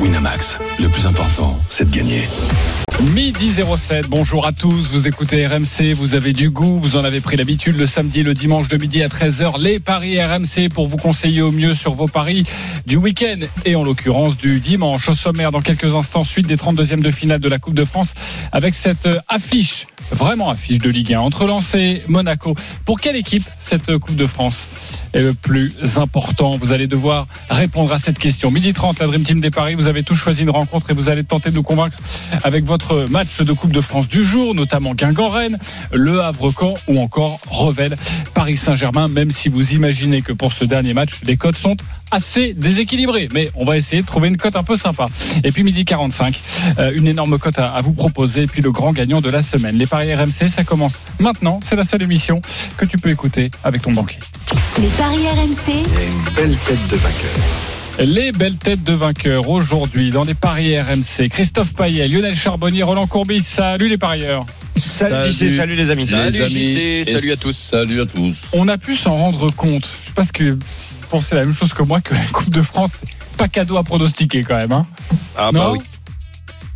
Winamax, le plus important, c'est de gagner. Midi 07, bonjour à tous, vous écoutez RMC, vous avez du goût, vous en avez pris l'habitude le samedi, le dimanche de midi à 13h, les paris RMC pour vous conseiller au mieux sur vos paris du week-end et en l'occurrence du dimanche. Au sommaire, dans quelques instants, suite des 32e de finale de la Coupe de France avec cette affiche, vraiment affiche de Ligue 1 entre Lens et Monaco. Pour quelle équipe cette Coupe de France? Est le plus important Vous allez devoir répondre à cette question. Midi 30, la Dream Team des paris, vous avez tous choisi une rencontre et vous allez tenter de nous convaincre avec votre match de Coupe de France du jour, notamment Guingamp-Rennes, Le Havre-Caen ou encore Revel, Paris Saint-Germain, même si vous imaginez que pour ce dernier match, les cotes sont assez déséquilibrées. Mais on va essayer de trouver une cote un peu sympa. Et puis midi 45, euh, une énorme cote à, vous proposer. Et puis le grand gagnant de la semaine. Les paris RMC, ça commence maintenant. C'est la seule émission que tu peux écouter avec ton banquier. RMC, une belle tête de vainqueur. Les belles têtes de vainqueurs aujourd'hui dans les paris RMC. Christophe Payet, Lionel Charbonnier, Roland Courbis. Salut les parieurs. Salut, JC, salut les amis. Salut, JC, salut à tous. Salut à tous. On a pu s'en rendre compte. Je sais pas ce que si vous pensez la même chose que moi que la Coupe de France, pas cadeau à pronostiquer quand même. Hein Ah non bah oui.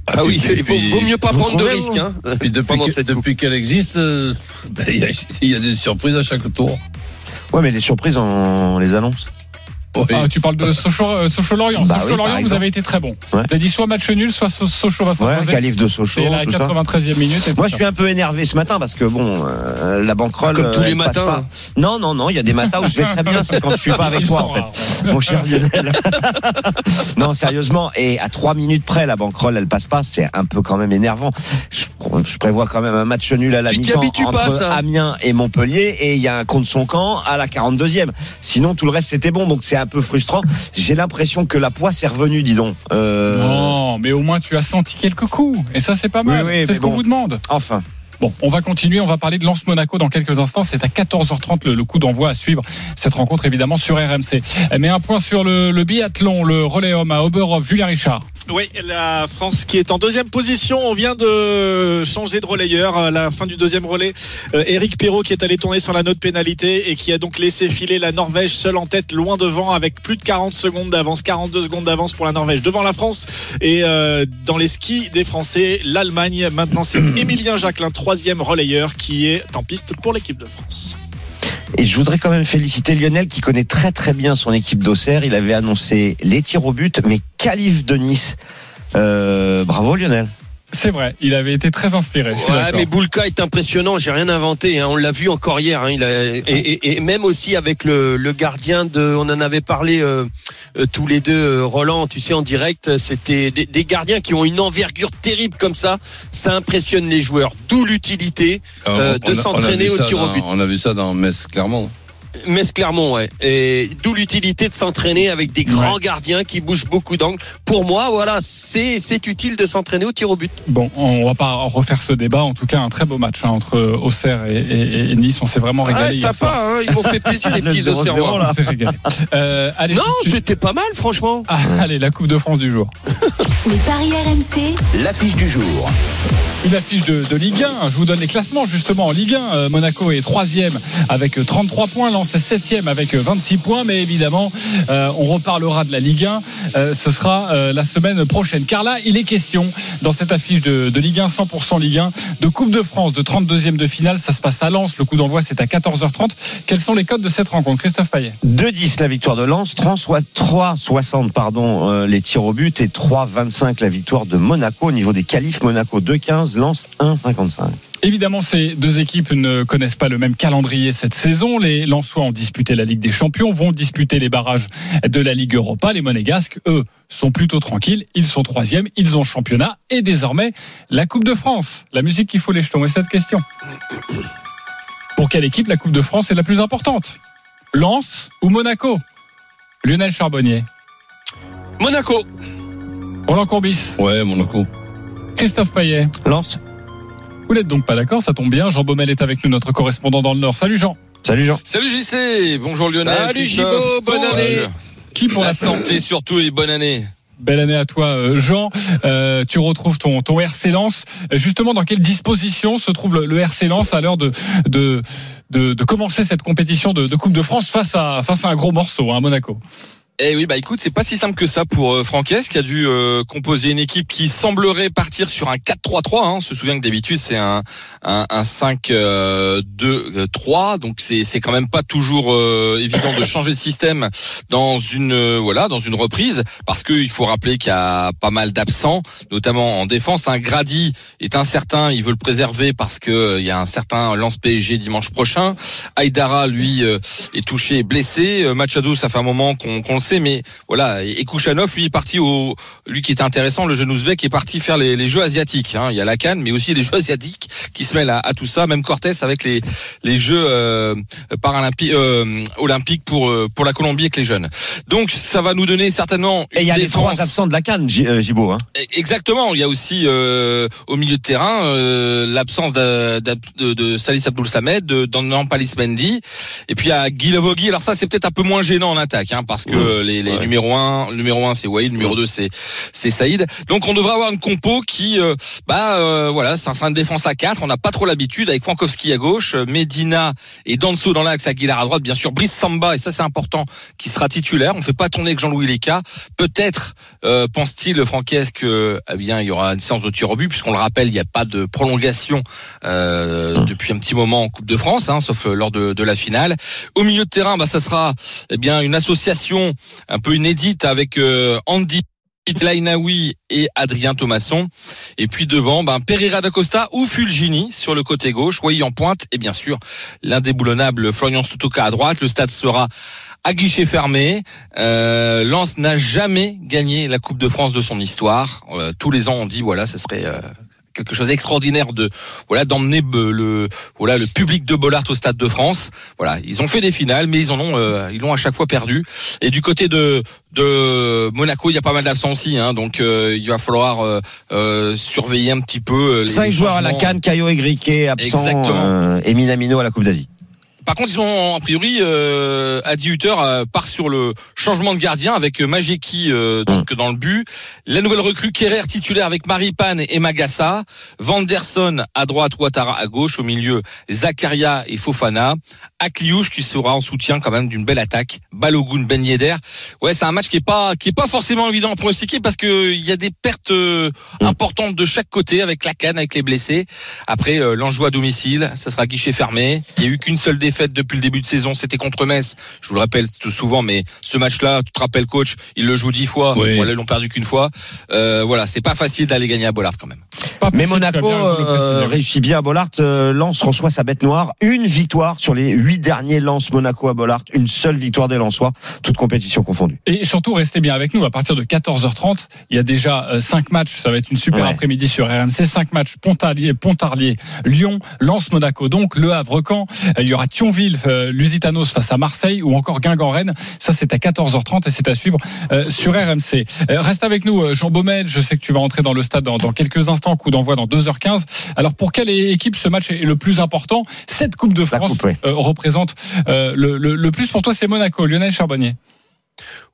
Ah oui, il vaut, vaut mieux pas prendre de risques. Hein, Puis depuis, qu'elle existe, euh, y, il y a des surprises à chaque tour. Ouais, mais les surprises, on les annonce. Oui. Ah, tu parles de Sochaux, euh, Sochaux-Lorient. Bah oui, Sochaux-Lorient, par vous avez été très bon. Ouais. Vous avez dit soit match nul, soit So- Sochaux va Ouais, s'imposer. qualif de Sochaux, C'est la tout ça. 93e minute. et Moi, je suis un peu énervé ce matin parce que bon, euh, la banquerolle. Comme tous euh, les matins. pas. Non, non, non. Il y a des matins où je vais très bien, c'est quand je suis pas avec Ils toi, en fait. ouais. Mon cher Lionel. non, sérieusement. Et à trois minutes près, la banquerolle, elle passe pas. C'est un peu quand même énervant. Je, je prévois quand même un match nul à la mi-temps pas, entre ça Amiens et Montpellier, et il y a un contre son camp à la 42e. Sinon, tout le reste c'était bon, donc c'est un peu frustrant. J'ai l'impression que la poisse est revenue, dis donc. Euh, Non, mais au moins tu as senti quelques coups. Et ça, c'est pas mal. Oui, oui, c'est ce qu'on bon. vous demande. Enfin. Bon, on va continuer. On va parler de Lens Monaco dans quelques instants. C'est à 14h30 le, le coup d'envoi à suivre cette rencontre évidemment sur RMC. Mais un point sur le, le biathlon, le relais homme à Oberhof, Julien Richard. Oui, la France qui est en deuxième position. On vient de changer de relayeur à la fin du deuxième relais. Euh, Eric Perrault qui est allé tourner sur la note pénalité et qui a donc laissé filer la Norvège seule en tête, loin devant, avec plus de 40 secondes d'avance, 42 secondes d'avance pour la Norvège devant la France. Et euh, dans les skis des Français, l'Allemagne. Maintenant, c'est Émilien Jacquelin, troisième relayeur, qui est en piste pour l'équipe de France. Et je voudrais quand même féliciter Lionel qui connaît très très bien son équipe d'Auxerre. Il avait annoncé les tirs au but, mais qualif de Nice. Euh, bravo Lionel. C'est vrai, il avait été très inspiré. Ouais, mais Boulka est impressionnant. J'ai rien inventé. Hein. On l'a vu encore hier. Hein. Il a, et, et- et même aussi avec le, le gardien de. On en avait parlé euh, euh, tous les deux, euh, Roland. Tu sais, en direct, c'était des, des gardiens qui ont une envergure terrible comme ça. Ça impressionne les joueurs. D'où l'utilité. Euh, de s'entraîner au tir au but. On a vu ça dans Metz, clairement. Metz Clermont, ouais. Et d'où l'utilité de s'entraîner avec des grands gardiens qui bougent beaucoup d'angles. Pour moi, voilà, c'est c'est utile de s'entraîner au tir au but. Bon, on va pas refaire ce débat. En tout cas, un très beau match hein, entre Auxerre et, et- et Nice. On s'est vraiment régalé. Ah, hier soir. sympa, hein, ils m'ont fait plaisir les Le petits 0-0, Auxerrois. là. On s'est régalé. Euh, allez, Non, c'était pas mal, franchement. Ah, allez, la Coupe de France du jour. les paris RMC, L'affiche du jour. Une affiche de, Ligue 1. Je vous donne les classements justement en Ligue 1. Euh, Monaco est troisième avec euh, 33 points. Lens est septième avec euh, 26 points. Mais évidemment, euh, on reparlera de la Ligue 1. Euh, ce sera euh, la semaine prochaine. Car là, il est question dans cette affiche de, Ligue 1, 100% Ligue 1, de Coupe de France, de 32e de finale. Ça se passe à Lens. Le coup d'envoi, c'est à 14h30. Quels sont les codes de cette rencontre Christophe Payet? 2-10 la victoire de Lens, 3-60 pardon euh, les tirs au but et 3-25 la victoire de Monaco au niveau des qualifs. Monaco 2-15, Lens 1-55. Évidemment, ces deux équipes ne connaissent pas le même calendrier cette saison. Les Lensois ont disputé la Ligue des Champions, vont disputer les barrages de la Ligue Europa. Les Monégasques, eux, sont plutôt tranquilles. Ils sont troisièmes, ils ont championnat et désormais la Coupe de France. La musique qui fout les jetons. Et cette question Pour quelle équipe la Coupe de France est la plus importante? Lens ou Monaco? Lionel Charbonnier, Monaco. Roland Courbis, Ouais, Monaco. Christophe Payet. Lens, Vous n'êtes donc pas d'accord, ça tombe bien. Jean Baumel est avec nous, notre correspondant dans le Nord. Salut Jean. salut Jean. Salut JC, bonjour Lionel. Salut. Gibaud, bonne année. Qui pour La la santé santé surtout et bonne année. Belle année à toi, euh, Jean. Euh, tu retrouves ton, ton RC Lens. Justement, dans quelle disposition se trouve le, le RC Lens à l'heure de, de, de, de commencer cette compétition de, de Coupe de France face à, face à un gros morceau, hein, à Monaco? Eh oui, bah écoute, c'est pas si simple que ça pour euh, Franquès qui a dû euh, composer une équipe qui semblerait partir sur un 4-3-3. Hein. On se souvient que d'habitude c'est un, un, un 5-2-3, donc c'est c'est quand même pas toujours euh, évident de changer de système dans une euh, voilà dans une reprise parce qu'il faut rappeler qu'il y a pas mal d'absents, notamment en défense. Un Grady est incertain, il veut le préserver parce que euh, il y a un certain lance PSG dimanche prochain. Aïdara lui euh, est touché, blessé. Euh, Machado, ça fait un moment qu'on qu'on mais voilà. Et Kouchanov, lui, est parti au, lui qui est intéressant, le jeune ouzbek est parti faire les, les Jeux asiatiques. Hein. Il y a la Cannes, mais aussi les Jeux asiatiques qui se mêlent à, à tout ça. Même Cortés avec les les Jeux euh, paralympiques, euh, olympiques pour euh, pour la Colombie avec les jeunes. Donc ça va nous donner certainement. Et il y a une les trois défense- absents de la canne, J- euh, Gibaud. Hein. Exactement. Il y a aussi euh, au milieu de terrain euh, l'absence de, de, de, Salis Abdoul Samed, de d'Annan Palis Mendy, et puis il y a Guy Lavogui. Alors ça c'est peut-être un peu moins gênant en attaque, hein, parce que Ouais. les, les Ouais. numéro un, le numéro un c'est Wade, le numéro 2 c'est c'est Saïd. Donc on devrait avoir une compo qui, euh, bah euh, voilà, ça sera une défense à 4 On n'a pas trop l'habitude avec Frankowski à gauche, euh, Medina et Danso dans l'axe, Aguilar à droite, bien sûr Brice Samba et ça c'est important, qui sera titulaire. On fait pas tourner avec Jean-Louis Leca. Peut-être euh, pense-t-il Franquès que eh bien il y aura une séance de tir au but puisqu'on le rappelle il n'y a pas de prolongation euh, depuis un petit moment en Coupe de France hein, sauf euh, lors de, de la finale au milieu de terrain bah ça sera eh bien une association un peu inédite avec euh, Andy Lainaoui et Adrien Thomasson. Et puis devant, ben, Pereira da Costa ou Fulgini sur le côté gauche, Wai en pointe et bien sûr l'indéboulonnable Florian Sotoka à droite. Le stade sera à guichet fermé. Euh, Lens n'a jamais gagné la Coupe de France de son histoire. Euh, tous les ans, on dit voilà, ce serait euh, quelque chose d'extraordinaire de voilà d'emmener le voilà le public de Bollard au Stade de France. Voilà, ils ont fait des finales, mais ils en ont euh, ils l'ont à chaque fois perdu. Et du côté de de Monaco, il y a pas mal d'absents aussi, hein, donc euh, il va falloir euh, surveiller un petit peu les Cinq joueurs à la changements. canne, Caio Egrique absent, Exactement. et Minamino à la Coupe d'Asie. Par contre, ils ont a priori euh, Adi Hutter euh, part sur le changement de gardien avec euh, Majeki euh, donc dans le but. La nouvelle recrue Kerrer titulaire avec Maripane et Magassa, Vanderson à droite, Ouattara à gauche, au milieu Zakaria et Fofana, Akliouche qui sera en soutien quand même d'une belle attaque, Balogun Ben Yedder. Ouais, c'est un match qui est pas qui est pas forcément évident à pronostiquer parce que il y a des pertes euh, importantes de chaque côté avec la canne, avec les blessés. Après euh, l'enjeu à domicile, ça sera guichet fermé. Il y a eu qu'une seule défaite depuis le début de saison, c'était contre Metz. Je vous le rappelle tout souvent, mais ce match-là, tu te rappelles coach, il le joue dix fois. Oui. Voilà, ils l'ont perdu qu'une fois. Euh, voilà, c'est pas facile d'aller gagner à Bollard quand même. Pas Mais Monaco bien euh, réussit bien à Bollard. Euh, Lens reçoit sa bête noire. Une victoire sur les huit derniers Lens Monaco à Bollard. Une seule victoire des Lensois, toutes compétitions confondues. Et surtout, restez bien avec nous. À partir de 14h30, il y a déjà euh, cinq matchs. Ça va être une super Ouais. après-midi sur RMC. Cinq matchs. Pontarlier, Pontarlier, Lyon, Lens, Monaco. Donc, Le Havre, Caen. Il y aura Thionville, euh, Lusitanos face à Marseille ou encore Guingamp, Rennes. Ça, c'est à 14h30 et c'est à suivre euh, sur RMC. Euh, reste avec nous, Jean Baumel. Je sais que tu vas entrer dans le stade dans, dans quelques instants. Coup d'envoi dans 2h15. Alors, pour quelle équipe ce match est le plus important? Cette Coupe de France coupe, représente le, le, le plus pour toi, c'est Monaco. Lionel Charbonnier.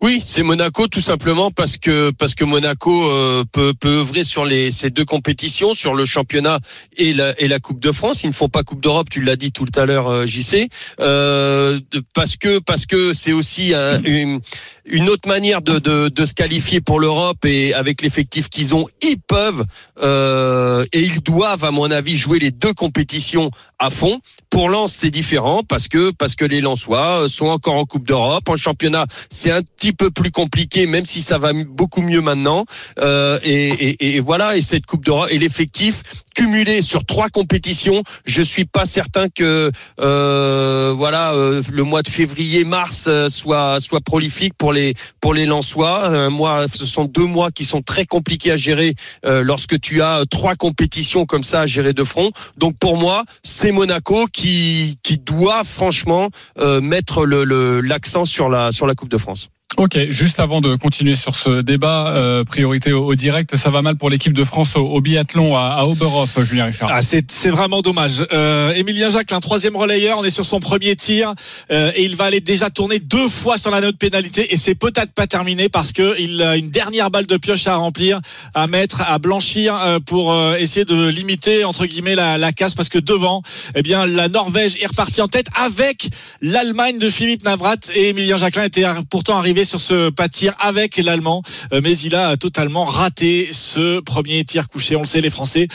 Oui, c'est Monaco tout simplement parce que parce que Monaco euh, peut peut œuvrer sur les ces deux compétitions, sur le championnat et la et la Coupe de France. Ils ne font pas Coupe d'Europe, tu l'as dit tout à l'heure, euh, JC, euh, parce que parce que c'est aussi un- une une autre manière de, se qualifier pour l'Europe et avec l'effectif qu'ils ont, ils peuvent euh, et ils doivent, à mon avis, jouer les deux compétitions à fond. Pour Lens, c'est différent parce que parce que les Lensois sont encore en Coupe d'Europe, en championnat, c'est un petit peu plus compliqué, même si ça va beaucoup mieux maintenant. Euh, et, et, et voilà, et cette Coupe d'Europe et l'effectif cumulé sur trois compétitions, je suis pas certain que euh, voilà euh, le mois de février-mars euh, soit soit prolifique pour les pour les Lensois. Un mois, ce sont deux mois qui sont très compliqués à gérer euh, lorsque tu as trois compétitions comme ça à gérer de front. Donc pour moi, c'est Monaco qui qui doit franchement euh, mettre le- l'accent sur la sur la Coupe de France. Ok, juste avant de continuer sur ce débat, euh, priorité au, direct, ça va mal pour l'équipe de France au, au biathlon à, à Oberhof, Julien Richard. Ah, c'est vraiment dommage. Euh, Émilien Jacques, un troisième relayeur, on est sur son premier tir euh, et il va aller déjà tourner deux fois sur la note pénalité et c'est peut-être pas terminé parce que il a une dernière balle de pioche à remplir, à mettre, à blanchir euh, pour euh, essayer de limiter entre guillemets la, la casse parce que devant, eh bien la Norvège est repartie en tête avec l'Allemagne de Philippe Navrat et Émilien Jacquelin était pourtant arrivé sur ce pas tir avec l'Allemand, euh, mais il a totalement raté ce premier tir couché. On le sait, les Français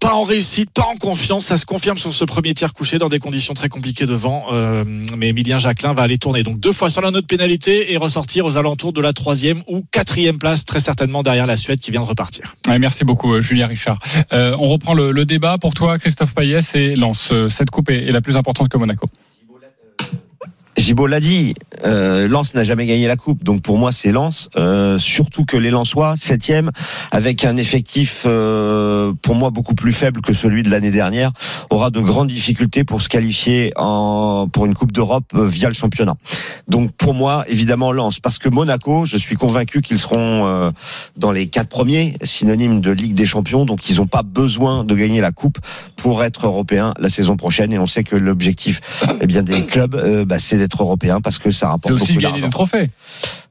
pas en réussite, pas en confiance. Ça se confirme sur ce premier tir couché dans des conditions très compliquées devant. Euh, mais Emilien Jacquelin va aller tourner donc deux fois sur la note pénalité et ressortir aux alentours de la troisième ou quatrième place, très certainement derrière la Suède qui vient de repartir. Merci beaucoup, euh, Julien Richard. On reprend le, débat pour toi, Christophe Payès et Lance. Cette coupe est, est la plus importante que Monaco. Gibault l'a dit, euh, Lens n'a jamais gagné la coupe, donc pour moi c'est Lens. Euh, surtout que les Lensois, septième, avec un effectif euh, pour moi beaucoup plus faible que celui de l'année dernière, aura de grandes difficultés pour se qualifier en, pour une coupe d'Europe euh, via le championnat. Donc pour moi évidemment Lens, parce que Monaco, je suis convaincu qu'ils seront euh, dans les quatre premiers, synonyme de Ligue des Champions, donc ils n'ont pas besoin de gagner la coupe pour être européens la saison prochaine. Et on sait que l'objectif, eh bien des clubs, euh, bah, c'est d'être européen parce que ça rapporte C'est aussi beaucoup gagner d'argent. des trophées.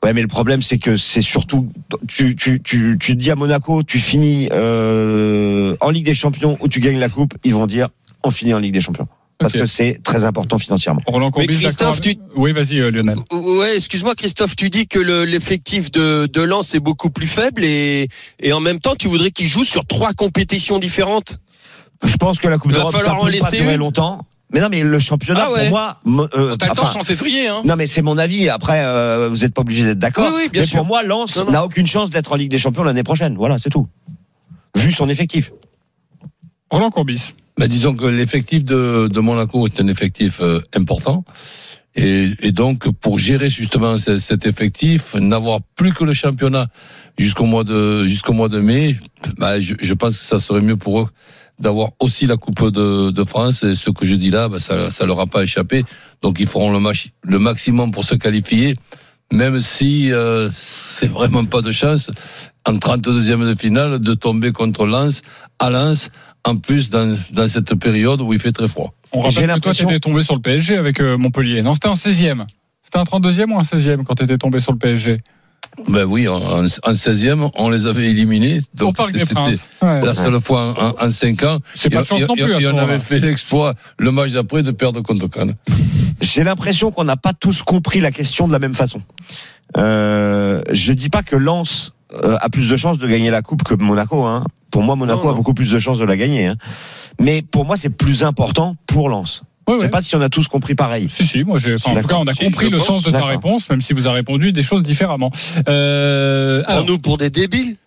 Ouais, mais le problème c'est que c'est surtout tu tu tu tu te dis à Monaco, tu finis euh, en Ligue des Champions ou tu gagnes la coupe, ils vont dire on finit en Ligue des Champions parce que c'est très important financièrement. Roland Mais Christophe, Oui, vas-y, euh, Lionel. Ouais, excuse-moi Christophe, tu dis que le- l'effectif de, de Lens est beaucoup plus faible et, et en même temps tu voudrais qu'il joue sur trois compétitions différentes. Je pense que la Coupe d'Europe ça falloir en peut pas laisser durer longtemps. Mais non, mais le championnat Ah ouais. pour moi, mo- euh, T'as le temps, enfin, février. Hein. non mais c'est mon avis. Après, euh, vous n'êtes pas obligé d'être d'accord. Oui, oui, bien mais sûr. pour moi, Lens n'a aucune chance d'être en Ligue des Champions l'année prochaine. Voilà, c'est tout. Vu son effectif. Roland Courbis. Ben, disons que l'effectif de, de Monaco est un effectif euh, important. Et, et donc, pour gérer justement ce- cet effectif, n'avoir plus que le championnat jusqu'au mois de jusqu'au mois de mai, ben, je, je pense que ça serait mieux pour eux d'avoir aussi la Coupe de, de France. Et ce que je dis là, ben, ça, ça leur a pas échappé. Donc, ils feront le, mach- le maximum pour se qualifier, même si euh, c'est vraiment pas de chance en 32e de finale de tomber contre Lens à Lens. En plus, dans, dans cette période où il fait très froid. On J'ai rappelle que toi, l'impression- t'étais tombé sur le PSG avec euh, Montpellier. Non, c'était un 16e. C'était un 32e ou un 16e quand t'étais tombé sur le PSG Ben oui, en, en 16e, on les avait éliminés. Donc c'était. Ouais. la seule fois en, en, en 5 ans. C'est pas de chance Et- non plus et on avait fait l'exploit le match d'après de perdre contre Cannes. J'ai l'impression qu'on n'a pas tous compris la question de la même façon. Euh, je dis pas que Lens euh, a plus de chances de gagner la coupe que Monaco. Hein. Pour moi, Monaco Non, non. a beaucoup plus de chances de la gagner. Hein. Mais pour moi, c'est plus important pour Lens. Ouais, Je sais ouais. pas si on a tous compris pareil. Si, si, moi j'ai. enfin, en tout cas, on a Si, compris le pense, sens de ta réponse, même si vous avez répondu des choses différemment. Euh, alors, Prends-nous pour des débiles.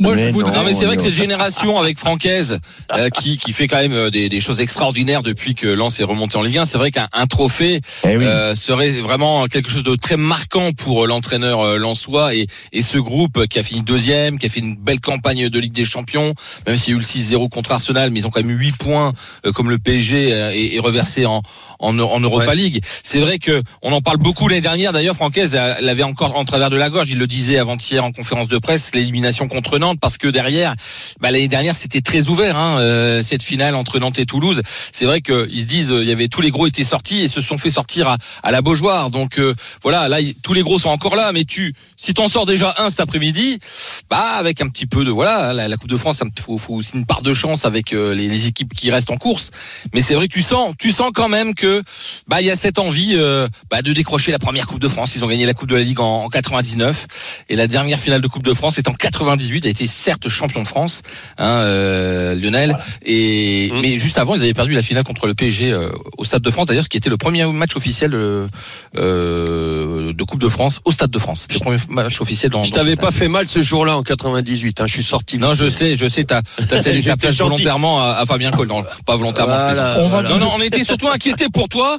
Moi, je Mais voudrais. non. Mais c'est vrai que cette génération avec Francaise euh, qui qui fait quand même euh, des, des choses extraordinaires depuis que Lens est remonté en Ligue 1, c'est vrai qu'un un trophée Eh oui. euh, serait vraiment quelque chose de très marquant pour euh, l'entraîneur euh, lensois et, et ce groupe qui a fini deuxième, qui a fait une belle campagne de Ligue des Champions, même s'il y a eu le 6-0 contre Arsenal, mais ils ont quand même eu 8 points euh, comme le PSG euh, est, est reversé en, en, en Europa League. C'est vrai que on en parle beaucoup l'année dernière. D'ailleurs, Francaise l'avait encore en travers de la gorge. Il le disait avant-hier en conférence de presse, l'élimination contre Nantes, parce que derrière, bah, l'année dernière, c'était très ouvert. Hein, euh, cette finale entre Nantes et Toulouse. C'est vrai qu'ils se disent, euh, il y avait tous les gros étaient sortis et se sont fait sortir à, à la Beaujoire. Donc euh, voilà, là, tous les gros sont encore là. Mais tu, si t'en sors déjà un cet après-midi, bah avec un petit peu de voilà, la, la Coupe de France, il faut, faut aussi une part de chance avec euh, les, les équipes qui restent en course. Mais c'est vrai que tu sens, tu sens quand même que bah il y a cette envie euh, bah, de décrocher la première Coupe de France. Ils ont gagné la Coupe de la Ligue en, en 99 et la dernière finale de Coupe de France est en 98. A été certes champion de France, hein, euh, Lionel. Et Mmh. mais juste avant, ils avaient perdu la finale contre le PSG euh, au Stade de France. D'ailleurs, ce qui était le premier match officiel euh, euh, de Coupe de France au Stade de France. Le premier match officiel dans. Je t'avais pas fait mal ce jour-là en 98. Hein. Je suis sorti. Non, je sais, je sais, t'as cédé gentil. volontairement à, à Fabien Cole, non, pas volontairement. Voilà, voilà. Non, non, on était surtout inquiétés pour toi.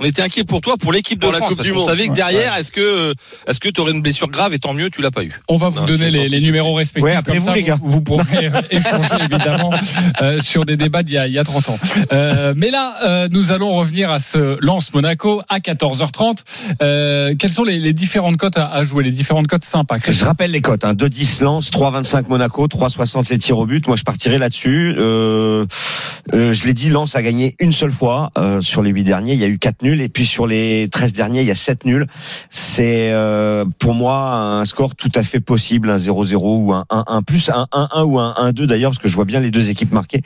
on était inquiet pour toi pour l'équipe de Pour la France Coupe parce du Monde. savait que Ouais. derrière est-ce que est-ce que tu aurais une blessure grave et tant mieux tu l'as pas eu. On va vous Non, donner les, numéros respectifs. Ouais, comme appelez-vous, ça, les gars. Vous, vous pourrez euh, échanger évidemment euh, sur des débats d'il y a, il y a 30 ans. Euh, mais là, euh, nous allons revenir à ce Lance Monaco à 14h30. Euh, quelles sont les, les différentes cotes à, à jouer, les différentes cotes sympas Je Christophe rappelle les cotes, hein. 2-10 Lens, 3-25 Monaco, 3-60 les tirs au but. Moi, je partirai là-dessus. Euh, euh, je l'ai dit, Lens a gagné une seule fois euh, sur les 8 derniers. Il y a eu 4 nuls. Et puis sur les 13 derniers, il y a 7 nuls. C'est euh, pour moi un score tout à fait possible, un 0-0 ou un 1-1, plus un 1-1 ou un 1-2 d'ailleurs, parce que je vois bien les deux équipes marquer.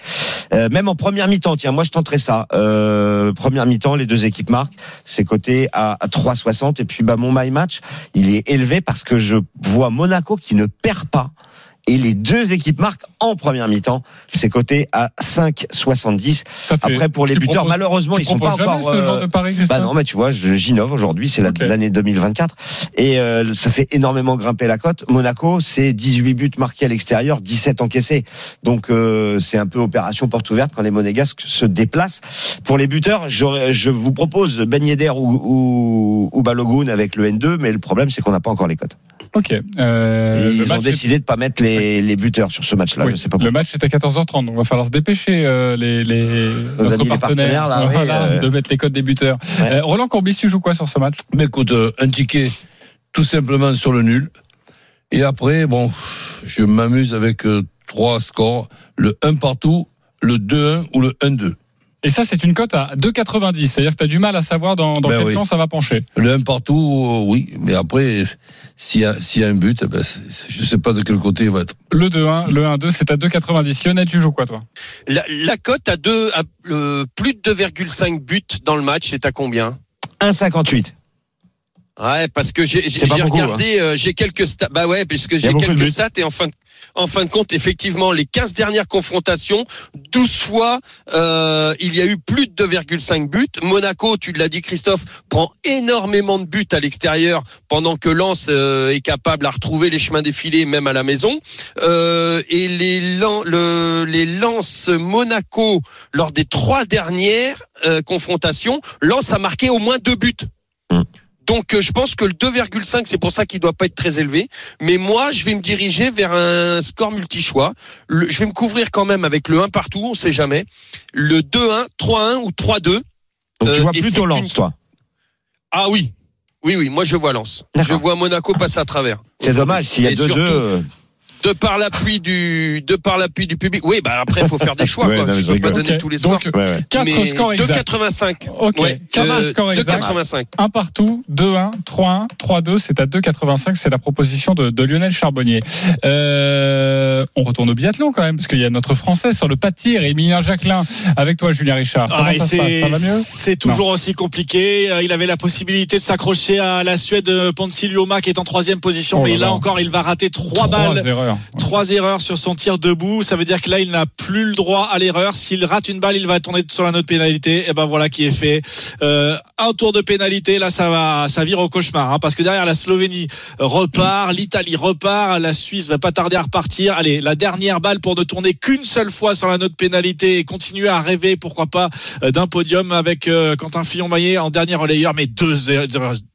Euh, même en première mi-temps, tiens, moi je tenterai ça. Euh, première mi-temps, les deux équipes marquent. C'est coté à, à 3,60. Et puis bah mon my match, il est élevé parce que je vois Monaco qui ne perd pas. Et les deux équipes marquent en première mi-temps. C'est coté à 5,70. Ça fait- Après pour les buteurs, proposes- malheureusement ils sont pas encore. ce genre euh, de pari, bah non, mais tu vois, j'innove aujourd'hui, c'est l'année 2024 et euh, ça fait énormément grimper la cote. Monaco, c'est 18 buts marqués à l'extérieur, 17 encaissés. Donc euh, c'est un peu opération porte ouverte quand les Monégasques se déplacent. Pour les buteurs, je vous propose Ben Yedder ou, ou, ou Balogun avec le N2, mais le problème c'est qu'on n'a pas encore les cotes. Ok. Et Euh, le ils ont décidé de pas mettre les, les buteurs sur ce match-là. oui, je sais pas le match est à 14h30, donc il va falloir se dépêcher, euh, les, les, Nos notre amis les partenaire, partenaires, là, oui, voilà, euh. de mettre les codes des buteurs. Ouais. Euh, Roland Courbis, tu joues quoi sur ce match? Mais écoute, euh, un ticket tout simplement sur le nul. Et après, bon, je m'amuse avec euh, trois scores, le 1 partout, le 2-1 ou le 1-2. Et ça, c'est une cote à 2,90. C'est-à-dire que tu as du mal à savoir dans, dans Ben quel oui. camp ça va pencher. Le 1 partout, euh, oui, mais après, s'il y, a- s'il y a un but, eh ben, je ne sais pas de quel côté il va être. Le 2-1, le 1-2, c'est à 2,90. Lionel, tu joues quoi, toi? La, la cote à deux, à, euh, plus de 2,5 buts dans le match, c'est à combien? 1,58. Ouais, parce que j'ai regardé, euh, j'ai quelques stats. Bah ouais, parce que y a j'ai quelques stats et en fin, de, en fin de compte, effectivement, les 15 dernières confrontations, 12 fois, euh, il y a eu plus de 2,5 buts. Monaco, tu l'as dit Christophe, prend énormément de buts à l'extérieur pendant que Lens euh, est capable à retrouver les chemins défilés même à la maison. Euh, et les, le, les Lens Monaco, lors des trois dernières euh, confrontations, Lens a marqué au moins deux buts. Donc euh, je pense que le 2,5 c'est pour ça qu'il doit pas être très élevé. Mais moi je vais me diriger vers un score multi-choix. Je vais me couvrir quand même avec le 1 partout, on sait jamais. Le 2-1, 3-1 ou 3-2. Donc tu Euh, vois plutôt Lens, une- toi. Ah oui, oui, oui. Moi je vois Lens. Je vois Monaco passer à travers. C'est dommage s'il y a Et 2-2. De par l'appui du, de par l'appui du public. Oui, bah après il faut faire des choix. Ouais, quoi. non, Je peux pas rigole. donner tous les scores. Donc, ouais, ouais. 4 mais scores exacts. 2,85. Ok, Ouais, 4 euh, scores exacts. 2,85. Un partout, 2-1, 3-1, 3-2, c'est à 2,85. C'est la proposition de, de Lionel Charbonnier. Euh, on retourne au biathlon quand même, parce qu'il y a notre Français sur le pas de tir, Emilien Jacquelin. Avec toi, Julien Richard. Comment Ah, ça se passe? C'est Ça va mieux? c'est toujours aussi compliqué. Euh, Il avait la possibilité de s'accrocher à la Suède. euh, Pontsilioma qui est en troisième position, Oh là mais là là. encore, il va rater trois balles. erreurs. Trois erreurs sur son tir debout. Ça veut dire que là, il n'a plus le droit à l'erreur. S'il rate une balle, il va tourner sur la note pénalité. Et ben voilà qui est fait. Euh, un tour de pénalité. Là, ça va, ça vire au cauchemar. hein, parce que derrière, la Slovénie repart, l'Italie repart, la Suisse va pas tarder à repartir. Allez, la dernière balle pour ne tourner qu'une seule fois sur la note pénalité et continuer à rêver, pourquoi pas, euh, d'un podium avec euh, Quentin Fillon-Maillet en dernier relayeur. Mais deux, er-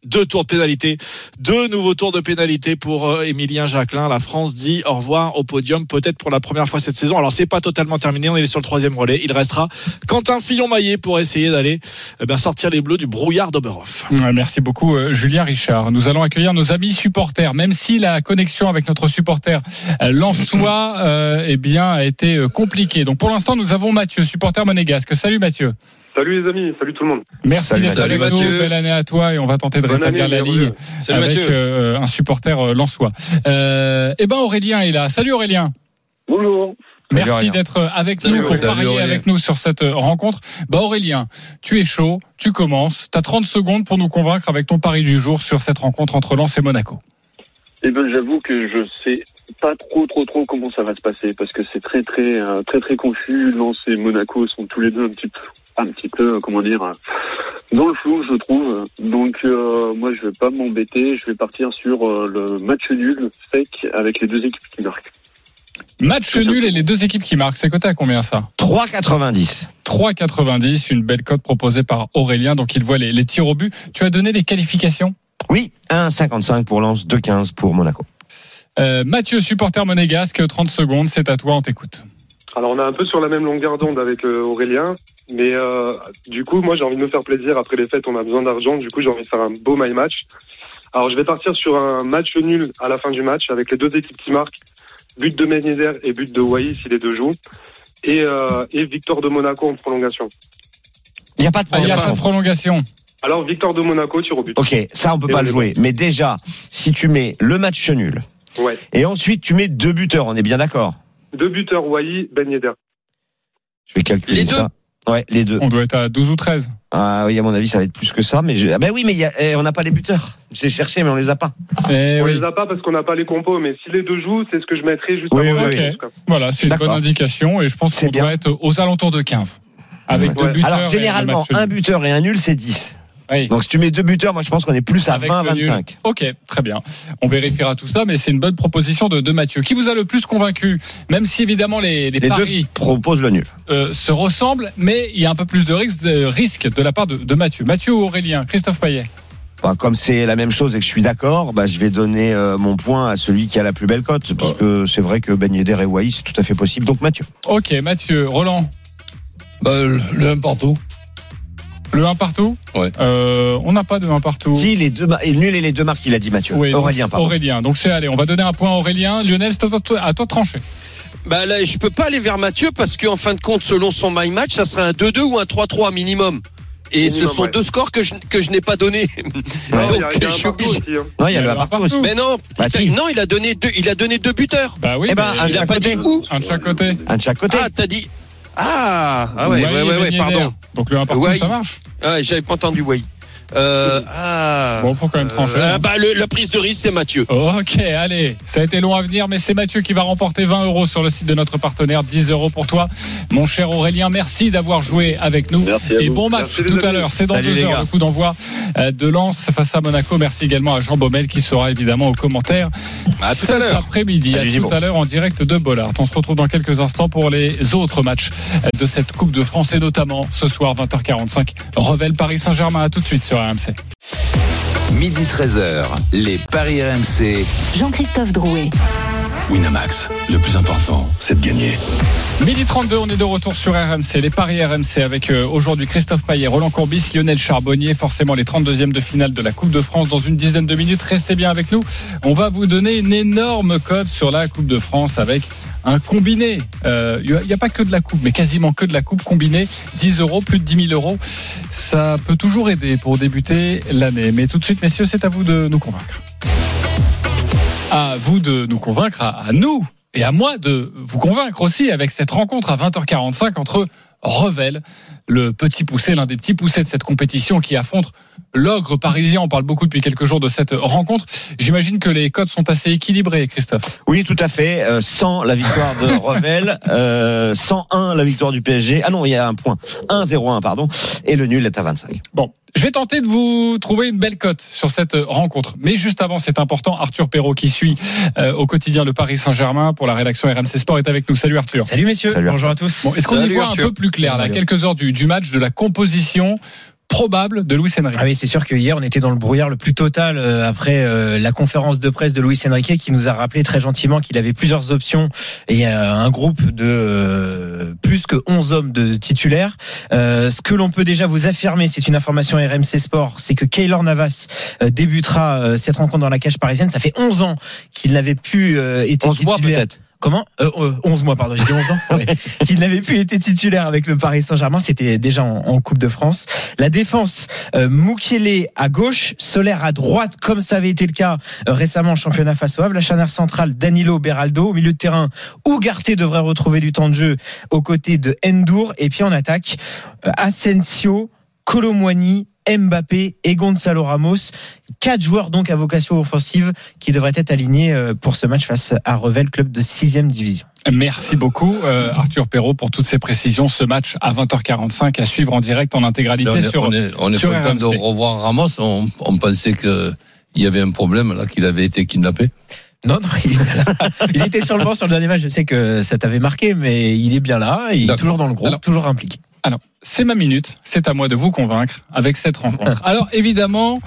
deux tours de pénalité, deux nouveaux tours de pénalité pour euh, Émilien Jacquelin. La France dit au revoir au podium, peut-être pour la première fois cette saison. Alors c'est pas totalement terminé, on est sur le troisième relais. Il restera Quentin Fillon-Maillet pour essayer d'aller eh ben, sortir les Bleus du brouillard d'Oberhof. Merci beaucoup, euh, Julien Richard. Nous allons accueillir nos amis supporters, même si la connexion avec notre supporter euh, Lançois euh, eh a été compliquée. Donc pour l'instant, nous avons Mathieu, supporter monégasque. Salut Mathieu. Salut les amis, salut tout le monde. Merci Salut, d'être salut, avec nous. Mathieu. Belle année à toi et on va tenter de Bonne rétablir année, la ligne. Salut avec Mathieu. euh, un supporter euh, Lançois. Euh, eh ben Aurélien est là. Salut Aurélien. Bonjour. Merci d'être avec Salut, nous pour parier avec nous sur cette euh, rencontre. Bah Aurélien, tu es chaud, tu commences. Tu as 30 secondes pour nous convaincre avec ton pari du jour sur cette rencontre entre Lens et Monaco. Eh ben j'avoue que je sais pas trop trop trop comment ça va se passer parce que c'est très très euh, très très confus. Lens et Monaco sont tous les deux un petit peu un petit peu euh, comment dire euh, dans le flou je trouve. Donc euh, moi je vais pas m'embêter, je vais partir sur euh, le match nul sec avec les deux équipes qui marquent. Match nul et les deux équipes qui marquent. C'est coté à combien ça? 3,90. 3,90. Une belle cote proposée par Aurélien. Donc il voit les, les tirs au but. Tu as donné les qualifications? Oui, 1,55 pour Lens, 2,15 pour Monaco. Euh, Mathieu, supporter monégasque, 30 secondes, c'est à toi, on t'écoute. Alors on est un peu sur la même longueur d'onde avec euh, Aurélien, mais euh, du coup moi j'ai envie de me faire plaisir. Après les fêtes on a besoin d'argent, du coup j'ai envie de faire un beau my match. Alors je vais partir sur un match nul à la fin du match avec les deux équipes qui marquent, but de Yedder et but de Wai si les deux jouent, et, euh, et victoire de Monaco en prolongation. Il n'y a pas de Ah, Il y a pas de prolongation. Alors victoire de Monaco, tir au but. Ok, ça on peut Et pas le jouer. Mais déjà, si tu mets le match nul, Ouais. et ensuite tu mets deux buteurs, on est bien d'accord Deux buteurs Wai, Ben Yedder. Je vais calculer Les deux ça. Ouais, les deux. On doit être à 12 ou 13. Ah oui, à mon avis, ça va être plus que ça. Mais je... ah ben oui, mais il y a... eh, on n'a pas les buteurs. J'ai cherché, mais on les a pas. Eh on oui. les a pas parce qu'on n'a pas les compos, mais si les deux jouent, c'est ce que je mettrai juste Oui, avant. oui, cas. Voilà, c'est une bonne indication et je pense qu'on doit être aux alentours de 15. Avec deux buteurs. Alors le généralement, un buteur et un nul, c'est 10. Oui. Donc si tu mets deux buteurs, moi je pense qu'on est plus à Avec le nul. 20-25. Ok, très bien. On vérifiera tout ça, mais c'est une bonne proposition de, de Mathieu. Qui vous a le plus convaincu? Même si évidemment les, les Les deux paris proposent le nul. euh, se ressemblent, mais il y a un peu plus de risque, de, risque de la part de, de Mathieu. Mathieu ou Aurélien? Christophe Payet Bah, comme c'est la même chose et que je suis d'accord, bah, je vais donner euh, mon point à celui qui a la plus belle cote. Parce que c'est vrai que Ben Yedder et Wai, c'est tout à fait possible. Donc Mathieu. Ok, Mathieu. Roland Bah, le, le 1 partout. Le 1 partout Ouais. Euh, on n'a pas de 1 partout. Si les deux et nul et les deux marques, il a dit Mathieu. Oui, donc, Aurélien, pardon. Aurélien. Donc c'est allez, on va donner un point à Aurélien. Lionel, c'est à toi, à toi de trancher. Bah là, je peux pas aller vers Mathieu parce qu'en fin de compte, selon son my match, ça serait un 2-2 ou un 3-3 minimum. Et Minimum, ce sont ouais. deux scores que je, que je n'ai pas a- Donc il y a je suis obligé. hein. Non, il y a Il y le a partout. Mais non, Bah, si. non, il a donné deux, il a donné deux buteurs. Bah oui, Eh ben, mais un de il a chaque pas côté. dit où. un de chaque côté. Un de chaque côté. Ah, t'as dit. Ah, ah ouais, ouais, ouais, ouais, pardon. Donc le 1 partout, ça marche. Ah, ouais, j'avais pas entendu, oui. Euh, ah. Bon, faut quand même trancher. Euh, bah, le- la prise de risque, c'est Mathieu. Ok, allez, ça a été long à venir, mais c'est Mathieu qui va remporter 20 euros sur le site de notre partenaire, 10 euros pour toi. Mon cher Aurélien, merci d'avoir joué avec nous. Merci Et bon match Merci, tout à l'heure, c'est dans Salut, deux heures gars. le coup d'envoi euh, de Lens face à Monaco. Merci également à Jean Baumel qui sera évidemment aux commentaires À tout à cet l'heure. après-midi. À tout à l'heure en direct de Bollard. On se retrouve dans quelques instants pour les autres matchs de cette Coupe de France et notamment ce soir 20h45 Revel Paris Saint-Germain. À tout de suite sur RMC. Midi 13h, les Paris RMC. Jean-Christophe Drouet. Winamax, le plus important, c'est de gagner. Midi 32, on est de retour sur RMC, les paris RMC avec euh, aujourd'hui Christophe Payet, Roland Courbis, Lionel Charbonnier, forcément les 32e de finale de la Coupe de France dans une dizaine de minutes. Restez bien avec nous. On va vous donner une énorme cote sur la Coupe de France avec un combiné. Euh, Il n'y a, pas que de la Coupe, mais quasiment que de la Coupe combinée. 10 euros, plus de 10 000 euros. Ça peut toujours aider pour débuter l'année. Mais tout de suite, messieurs, c'est à vous de nous convaincre. À vous de nous convaincre, à, à nous et à moi de vous convaincre aussi avec cette rencontre à 20h45 entre Revel, le petit poussé, l'un des petits poussés de cette compétition qui affronte l'ogre parisien. On parle beaucoup depuis quelques jours de cette rencontre. J'imagine que les codes sont assez équilibrés, Christophe. Oui, tout à fait. Euh, 100 la victoire de Revel, euh, 101 la victoire du PSG. Ah non, il y a un point. 1-0-1, pardon. Et le nul est à 25. Bon, je vais tenter de vous trouver une belle cote sur cette rencontre. Mais juste avant, c'est important, Arthur Perrault qui suit euh, au quotidien le Paris Saint-Germain pour la rédaction RMC Sport est avec nous. Salut Arthur. Salut messieurs, Salut, bonjour à tous. Bon, est-ce qu'on y voit Arthur. un peu plus clair là, quelques heures du, du match, de la composition probable de Luis Enrique Ah oui, c'est sûr que hier on était dans le brouillard le plus total euh, après euh, la conférence de presse de Luis Enrique qui nous a rappelé très gentiment qu'il avait plusieurs options et euh, un groupe de plus que 11 hommes de titulaires. Ce que l'on peut déjà vous affirmer, c'est une information RMC Sport, c'est que Keylor Navas débutera cette rencontre dans la cage parisienne. Ça fait 11 ans qu'il n'avait plus été 11 mois titulaire. peut-être. Comment euh, euh, 11 mois, pardon, j'ai dit 11 ans. Ouais. Qu'il n'avait plus été titulaire avec le Paris Saint-Germain, c'était déjà en, en Coupe de France. La défense, euh, Moukielé à gauche, Solaire à droite, comme ça avait été le cas euh, récemment en championnat face au Havre. La charnière centrale, Danilo Beraldo. Au milieu de terrain, Ougarté devrait retrouver du temps de jeu aux côtés de Endur. Et puis en attaque, euh, Asensio, Colomwani, Mbappé et Gonzalo Ramos. Quatre joueurs donc à vocation offensive qui devraient être alignés euh, pour ce match face à Revel, club de 6 division. Merci beaucoup euh, Arthur Perrault pour toutes ces précisions. Ce match à 20h45 à suivre en direct en intégralité on est, sur on est, on est sur content RMC. de revoir Ramos. On, on pensait qu'il y avait un problème là, qu'il avait été kidnappé. Non, non, il, est là. il était sur le banc sur le dernier match. Je sais que ça t'avait marqué, mais il est bien là. Il est toujours dans le groupe, Alors- toujours impliqué. Alors, c'est ma minute, c'est à moi de vous convaincre avec cette rencontre. Alors évidemment,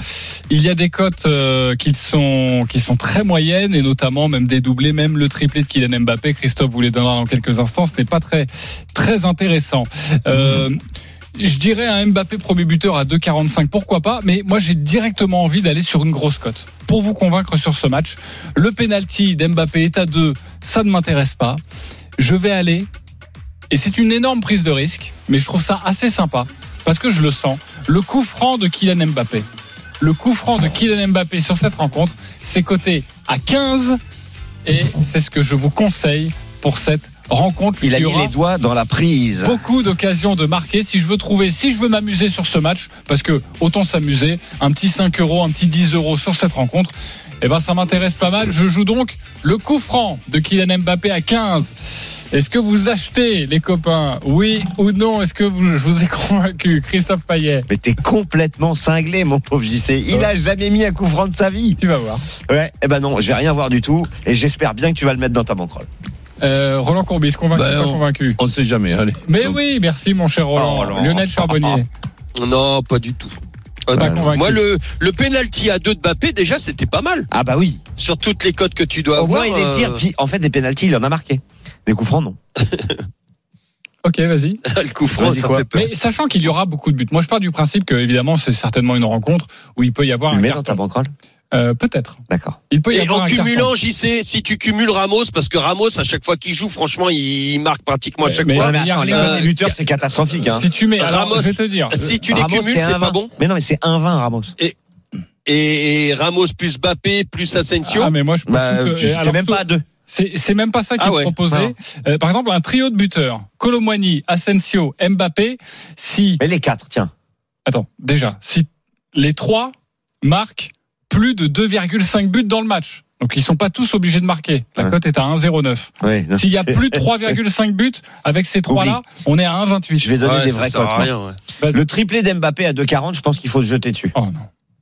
il y a des cotes euh, qui sont qui sont très moyennes et notamment même des doublés, même le triplé de Kylian Mbappé. Christophe vous les donnera dans quelques instants. Ce n'est pas très très intéressant. Euh, je dirais un Mbappé premier buteur à 2,45, pourquoi pas, mais moi j'ai directement envie d'aller sur une grosse cote. Pour vous convaincre sur ce match, le penalty d'Mbappé est à 2, ça ne m'intéresse pas. Je vais aller et c'est une énorme prise de risque, mais je trouve ça assez sympa parce que je le sens. Le coup franc de Kylian Mbappé. Le coup franc de Kylian Mbappé sur cette rencontre, c'est coté à 15 et c'est ce que je vous conseille pour cette rencontre. Il a mis les doigts dans la prise. beaucoup d'occasions de marquer. Si je veux trouver, si je veux m'amuser sur ce match, parce que autant s'amuser, un petit 5 euros, un petit 10 euros sur cette rencontre, eh ben ça m'intéresse pas mal. Je joue donc le coup franc de Kylian Mbappé à 15. Est-ce que vous achetez, les copains? Oui ou non? Est-ce que vous, je vous ai convaincu, Christophe Payet? Mais t'es complètement cinglé, mon pauvre JC. Il a jamais mis un coup franc de sa vie. Tu vas voir. Ouais, eh ben non, je vais rien voir du tout. Et j'espère bien que tu vas le mettre dans ta banquerolle. Euh, Roland Courbis, convaincu, Ben, pas on- convaincu On ne sait jamais. Allez. Mais oui, merci mon cher Roland. Oh. Lionel Charbonnier. Non, pas du tout. Pas Pas convaincu. Moi, le, le penalty à deux de Mbappé, déjà, c'était pas mal. Ah bah oui. Sur toutes les cotes que tu dois Au avoir. moins il est tir. euh, Puis en fait, des pénalties, il en a marqué. Des coups francs, non. Ok, vas-y. le coup franc, ça quoi. fait peur. Mais sachant qu'il y aura beaucoup de buts. Moi, je pars du principe que, évidemment, c'est certainement une rencontre où il peut y avoir Tu le un mets dans ta carton. Euh, Peut-être. D'accord. Il peut y Et avoir en un cumulant. JC, si tu cumules Ramos, parce que Ramos, à chaque fois qu'il joue, franchement, il marque pratiquement à chaque Mais- fois. Mais attends, les des buteurs, c'est catastrophique. Hein. Si tu mets, alors, Ramos, je vais te dire. Si tu les Ramos, cumules, c'est c'est 1,20. pas bon. Mais non, mais c'est 1,20 Ramos. Et, et Ramos plus Mbappé plus Asensio. Ah, mais moi, je peux Bah, alors, même pas à deux. C'est c'est même pas ça qui Ah est ouais. proposé. Euh, par exemple, un trio de buteurs. Colomwani, Asensio, Mbappé. Si, Mais les quatre, tiens. attends, déjà, si les trois marquent plus de 2,5 buts dans le match. Donc, ils sont pas tous obligés de marquer. La Ouais. cote est à 1,09. Ouais, non. S'il y a plus de 3,5 buts, avec ces trois-là, on est à 1,28. Je vais donner Ouais, des à cotes. ouais. Le triplé d'Mbappé à 2,40, je pense qu'il faut se jeter dessus. Oh non.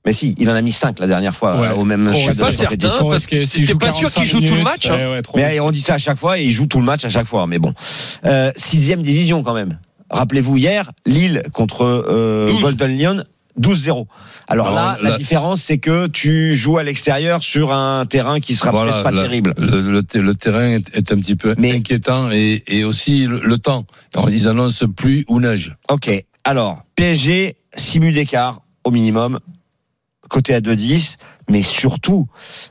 Mais si, il en a mis 5 la dernière fois Ouais. euh, au même Je suis pas certain, parce que t'es joue pas sûr 45 qu'il joue tout le match. hein. ouais, ouais, trop Mais on dit ça à chaque fois et il joue tout le match à chaque fois. Mais bon, euh, sixième division quand même. Rappelez-vous hier, Lille contre euh, 12. Golden Lion. 12-0. Alors Non, là, la différence, c'est que tu joues à l'extérieur sur un terrain qui sera peut-être pas la- terrible. Le, le, te- le terrain est, est un petit peu Mais- inquiétant et, et aussi le, le temps. Ils annoncent pluie ou neige. Ok. Alors, PSG, 6 buts d'écart au minimum, côté à 2-10. Mais surtout,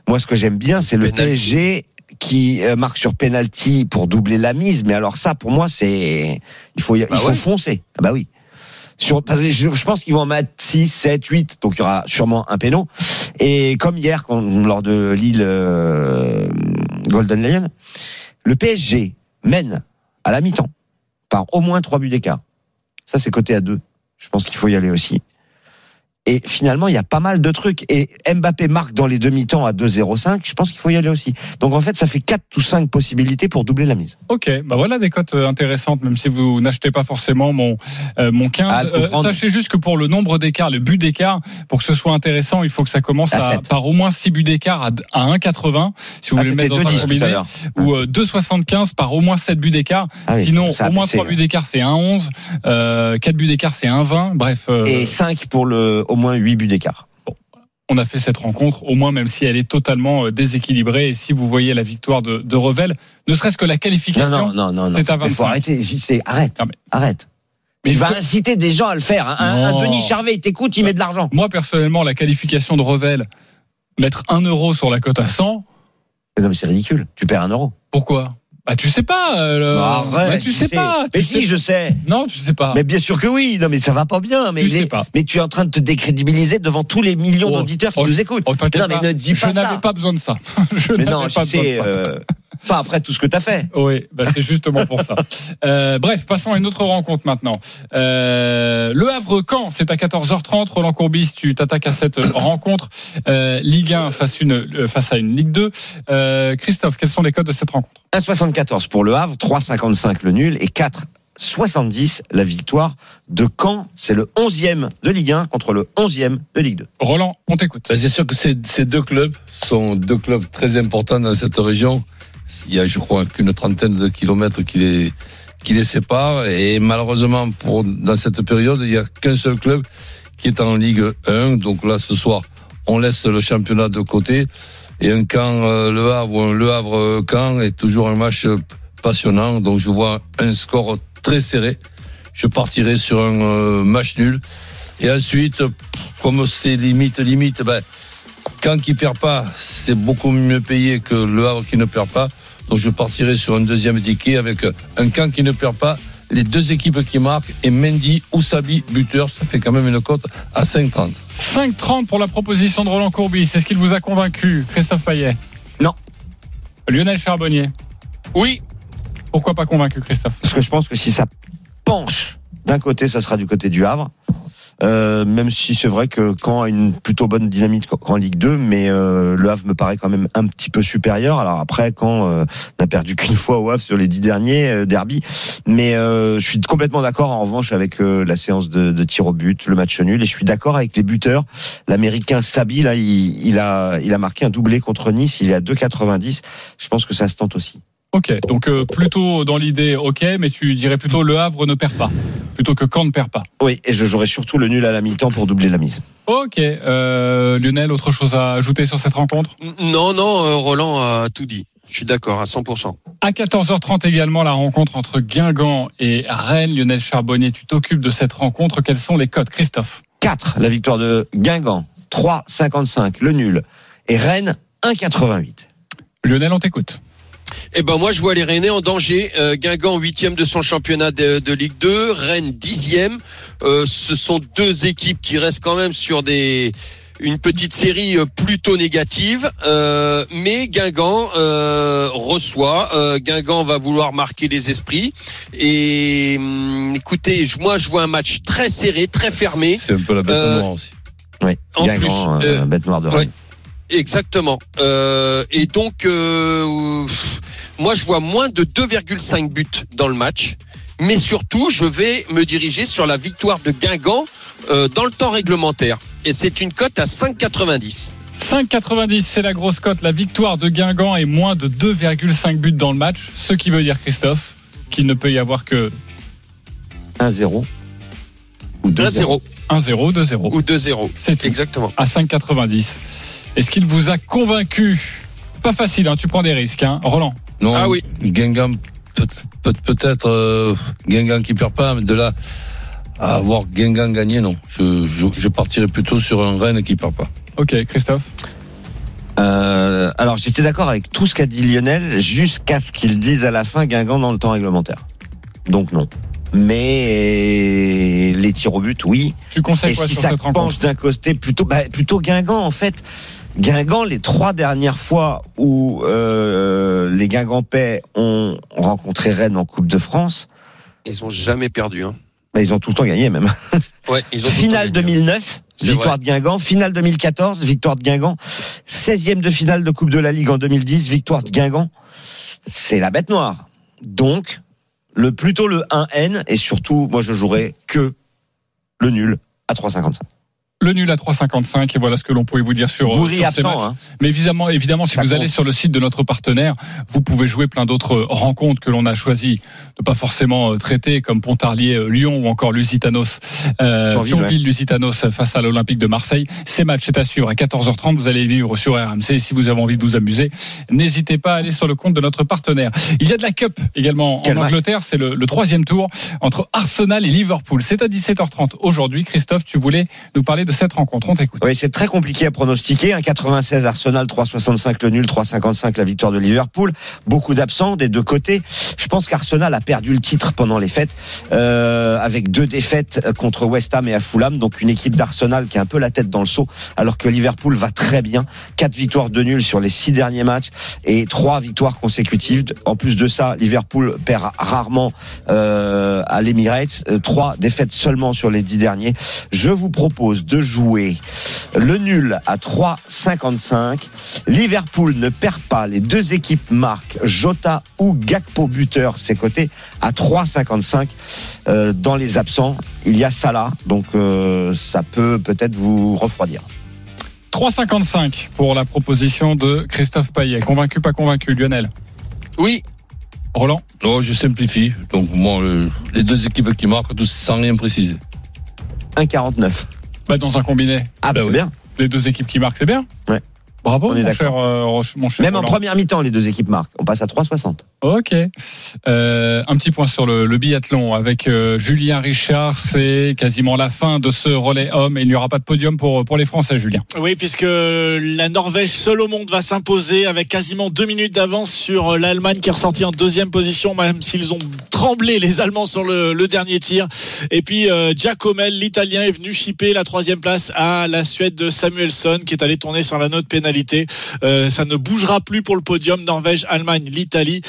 moi, ce que j'aime bien, c'est le. PSG qui euh, marque sur penalty pour doubler la mise. Mais alors ça, pour moi, c'est il faut Bah il faut ouais. foncer. Ah bah oui. Sur, parce que je, je pense qu'ils vont en mettre 6, 7, 8, donc il y aura sûrement un péno. Et comme hier, quand- lors de Lille euh, Golden Lion, le PSG mène à la mi-temps par au moins 3 buts d'écart. Ça, c'est côté à 2. Je pense qu'il faut y aller aussi. Et finalement, il y a pas mal de trucs. Et Mbappé marque dans les demi-temps à 2-0-5. Je pense qu'il faut y aller aussi. Donc en fait, ça fait 4 ou 5 possibilités pour doubler la mise. Ok, bah voilà des cotes euh, intéressantes, même si vous n'achetez pas forcément mon euh, mon 15. Ah, Euh, sachez juste que pour le nombre d'écarts, le but d'écart, pour que ce soit intéressant, il faut que ça commence À par au moins 6 buts d'écart à, à 1,80 si vous Ah, voulez le mettre dans 2-10 un combiné, ou euh, 2,75 par au moins 7 buts d'écart. Ah oui, Sinon, au moins baissé, 3 buts ouais. d'écart, c'est 1,11. Euh, 4 buts d'écart, c'est 1,20. Bref, Et 5 pour le au moins 8 buts d'écart. on a fait cette rencontre, au moins même si elle est totalement euh, déséquilibrée. Et si vous voyez la victoire de, de Revel, ne serait-ce que la Non, qualification, non, non, non. non. c'est à Mais faut 25. arrêter. JC, arrête. Non, mais- Arrête. Mais il va que- inciter des gens à le faire. hein. Un, un. Denis Charvet, il t'écoute, il met de l'argent. Moi, personnellement, la qualification de Revel, mettre 1 euro sur la cote à 100, Mais Non, mais c'est ridicule. Tu perds un euro. pourquoi? Bah, tu sais pas. euh, Bah, arrête. bah, tu sais pas. Mais si, je sais. Non, tu sais pas. Mais bien sûr que oui. Non, mais ça va pas bien. Mais, Tu sais pas. mais tu es en train de te décrédibiliser devant tous les millions Oh. d'auditeurs qui Oh, nous écoutent. Oh, non, mais ne dis je pas n'avais ça. pas besoin de ça. je Mais n'avais non, pas je sais. Pas après tout ce que t'as fait. Oui, bah c'est justement pour ça. Euh, bref, passons à une autre rencontre maintenant. Euh, le Havre-Caen, c'est à 14h30. Roland Courbis, tu t'attaques à cette rencontre. Euh, Ligue 1 face, une, euh, face à une Ligue 2. Euh, Christophe, quels sont les codes de cette rencontre? 1,74 pour le Havre, 3,55 le nul et 4,70 la victoire de Caen. C'est le 11e de Ligue 1 contre le 11e de Ligue 2. Roland, on t'écoute. Ben, c'est sûr que ces, ces deux clubs sont deux clubs très importants dans cette région. Il y a, je crois, qu'une trentaine de kilomètres qui les, qui les séparent. Et malheureusement, pour, dans cette période, il n'y a qu'un seul club qui est en Ligue 1. Donc là, ce soir, on laisse le championnat de côté. Et un camp euh, Le Havre ou un Le Havre camp est toujours un match passionnant. Donc je vois un score très serré. Je partirai sur un euh, match nul. Et ensuite, comme c'est limite, limite, ben, quand qui perd pas, c'est beaucoup mieux payé que le Havre qui ne perd pas. Donc je partirai sur un deuxième ticket avec un camp qui ne perd pas, les deux équipes qui marquent et Mendy ou Sabi buteur. Ça fait quand même une cote à 5,30. 5,30 pour la proposition de Roland Courbis. C'est ce qu'il vous a convaincu, Christophe Payet? Non. Lionel Charbonnier? Oui. Pourquoi pas convaincu, Christophe? Parce que je pense que si ça penche d'un côté, ça sera du côté du Havre. Euh, même si c'est vrai que Caen a une plutôt bonne dynamique en Ligue 2, mais euh, le Havre me paraît quand même un petit peu supérieur. Alors après, Caen euh, n'a perdu qu'une fois au Havre sur les dix derniers euh, derby, mais euh, je suis complètement d'accord en revanche avec euh, la séance de, de tir au but, le match nul, et je suis d'accord avec les buteurs. L'Américain Sabi, là, il, il a il a marqué un doublé contre Nice, il est à 2,90. Je pense que ça se tente aussi. Ok, donc euh, plutôt dans l'idée, ok, mais tu dirais plutôt Le Havre ne perd pas, plutôt que Caen ne perd pas. Oui, et je jouerai surtout le nul à la mi-temps pour doubler la mise. Ok, euh, Lionel, autre chose à ajouter sur cette rencontre? Non, non, euh, Roland a tout dit. Je suis d'accord à 100%. À 14h30 également, la rencontre entre Guingamp et Rennes. Lionel Charbonnier, tu t'occupes de cette rencontre. Quels sont les codes, Christophe? 4, la victoire de Guingamp. 3,55, le nul. Et Rennes, 1,88. Lionel, on t'écoute. Eh ben moi je vois les Rennais en danger. Euh, Guingamp huitième de son championnat de, de Ligue 2, Rennes dixième. Euh, ce sont deux équipes qui restent quand même sur des une petite série euh, plutôt négative, euh, mais Guingamp euh, reçoit. Euh, Guingamp va vouloir marquer les esprits. Et hum, écoutez, moi je vois un match très serré, très fermé. C'est un peu la bête Euh, noire aussi. Oui, En Guingamp, plus, bête noire de ouais. Exactement. Euh, et donc, euh, moi, je vois moins de 2,5 buts dans le match. Mais surtout, je vais me diriger sur la victoire de Guingamp euh, dans le temps réglementaire. Et c'est une cote à 5,90. 5,90, c'est la grosse cote. La victoire de Guingamp est moins de 2,5 buts dans le match. Ce qui veut dire, Christophe, qu'il ne peut y avoir que 1-0. Ou 2-0. 1-0 1-0, 2-0. ou 2-0. C'est tout. Exactement. À 5,90. Est-ce qu'il vous a convaincu? Pas facile, hein, tu prends des risques. Hein. Roland Non, Ah oui. Guingamp, peut- peut- peut-être euh, Guingamp qui perd pas, mais de là à avoir Guingamp gagné, non. Je, je, je partirais plutôt sur un Rennes qui perd pas. Ok, Christophe Euh, alors j'étais d'accord avec tout ce qu'a dit Lionel jusqu'à ce qu'il dise à la fin Guingamp dans le temps réglementaire. Donc non. Mais les tirs au but, oui. Tu conseilles Et quoi si sur ça cette rencontre? penche d'un côté, plutôt, bah, plutôt Guingamp en fait. Guingamp, les trois dernières fois où euh, les Guingampais ont rencontré Rennes en Coupe de France, Ils ont jamais perdu. Hein. bah, ils ont tout le temps gagné même. Ouais, ils ont Finale le temps gagné. 2009, C'est victoire vrai. de Guingamp. Finale 2014, victoire de Guingamp. 16e de finale de Coupe de la Ligue en 2010, victoire de Guingamp. C'est la bête noire. Donc, le plutôt le 1N et surtout, moi je jouerais que le nul à 3,55. Le nul à 3,55 et voilà ce que l'on pouvait vous dire sur, Goury sur ces absent, matchs. hein. Mais évidemment, évidemment, si Ça vous compte. allez sur le site de notre partenaire, vous pouvez jouer plein d'autres rencontres que l'on a choisi de pas forcément euh, traiter, comme Pontarlier, euh, Lyon ou encore Lusitanos, euh, Thionville, Thionville, Lusitanos face à l'Olympique de Marseille. Ces matchs, c'est assuré. À 14h30, vous allez vivre sur RMC. Et si vous avez envie de vous amuser, n'hésitez pas à aller sur le compte de notre partenaire. Il y a de la Cup également Quel en. Angleterre. C'est le, le troisième tour entre Arsenal et Liverpool. C'est à 17h30 aujourd'hui. Christophe, tu voulais nous parler de cette rencontre. On t'écoute. Oui, c'est très compliqué à pronostiquer. Un 96 Arsenal, 3,65 le nul, 3,55 la victoire de Liverpool. Beaucoup d'absents des deux côtés. Je pense qu'Arsenal a perdu le titre pendant les fêtes, euh, avec deux défaites contre West Ham et à Fulham. Donc une équipe d'Arsenal qui a un peu la tête dans le seau, alors que Liverpool va très bien. Quatre victoires de nul sur les six derniers matchs et trois victoires consécutives. En plus de ça, Liverpool perd rarement euh, à l'Emirates. Euh, Trois défaites seulement sur les dix derniers. Je vous propose de jouer le nul à 3,55. Liverpool ne perd pas. Les deux équipes marquent Jota ou Gakpo buteur. C'est coté à 3,55. Euh, dans les absents, il y a Salah. Donc euh, ça peut peut-être vous refroidir. 3,55 pour la proposition de Christophe Payet. Convaincu, pas convaincu, Lionel? Oui. Roland? Non, je simplifie. Donc, moi, les deux équipes qui marquent, tous sans rien préciser. 1,49. Bah, Dans un combiné. Ah, bah, oui. bien. Les deux équipes qui marquent, c'est bien. Ouais. Bravo, est mon cher, euh, Roche- mon cher Même en première mi-temps, les deux équipes marquent. On passe à 3,60. Ok. Euh, un petit point sur le, le biathlon avec euh, Julien Richard. C'est quasiment la fin de ce relais homme et il n'y aura pas de podium pour, pour les Français, Julien. Oui, puisque la Norvège seule au monde va s'imposer avec quasiment deux minutes d'avance sur l'Allemagne qui est ressortie en deuxième position, même s'ils ont tremblé les Allemands sur le, le dernier tir. Et puis euh, Giacomel, l'Italien, est venu chipper la troisième place à la Suède de Samuelsson qui est allé tourner sur la note Euh, ça ne bougera plus pour le podium. Norvège, Allemagne, l'Italie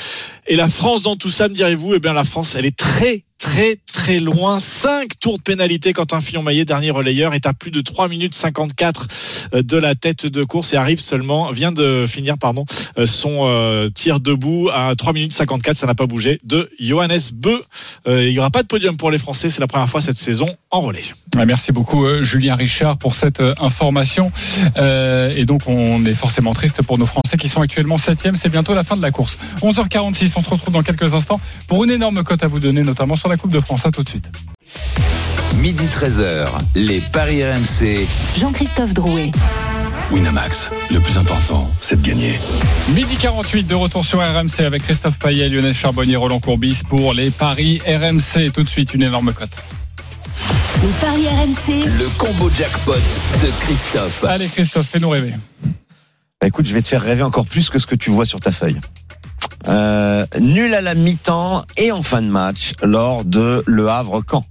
et la France dans tout ça, me direz-vous Eh bien, la France, elle est très très très loin. 5 tours de pénalité quand un Fillon Maillet, dernier relayeur, est à plus de 3 minutes 54 euh, de la tête de course et arrive seulement, vient de finir pardon, euh, son euh, tir debout à 3 minutes 54, ça n'a pas bougé, de Johannes Beu. Euh, il n'y aura pas de podium pour les Français, c'est la première fois cette saison en relais. Ah, Merci beaucoup, Julien Richard, pour cette information. Et donc, on est forcément triste pour nos Français qui sont actuellement 7 C'est bientôt la fin de la course. 11h46, on se retrouve dans quelques instants pour une énorme cote à vous donner, notamment sur la Coupe de France. À tout de suite. Midi 13h, les Paris RMC. Jean-Christophe Drouet. Winamax, le plus important, c'est de gagner. Midi 48 de retour sur RMC avec Christophe Payet, Lionel Charbonnier, Roland Courbis pour les Paris RMC. Tout de suite, une énorme cote. Les paris RMC. Le combo jackpot de Christophe. Allez, Christophe, fais-nous rêver. Bah, écoute, je vais te faire rêver encore plus que ce que tu vois sur ta feuille. Euh, nul à la mi-temps et en fin de match lors de Le Havre-Caen.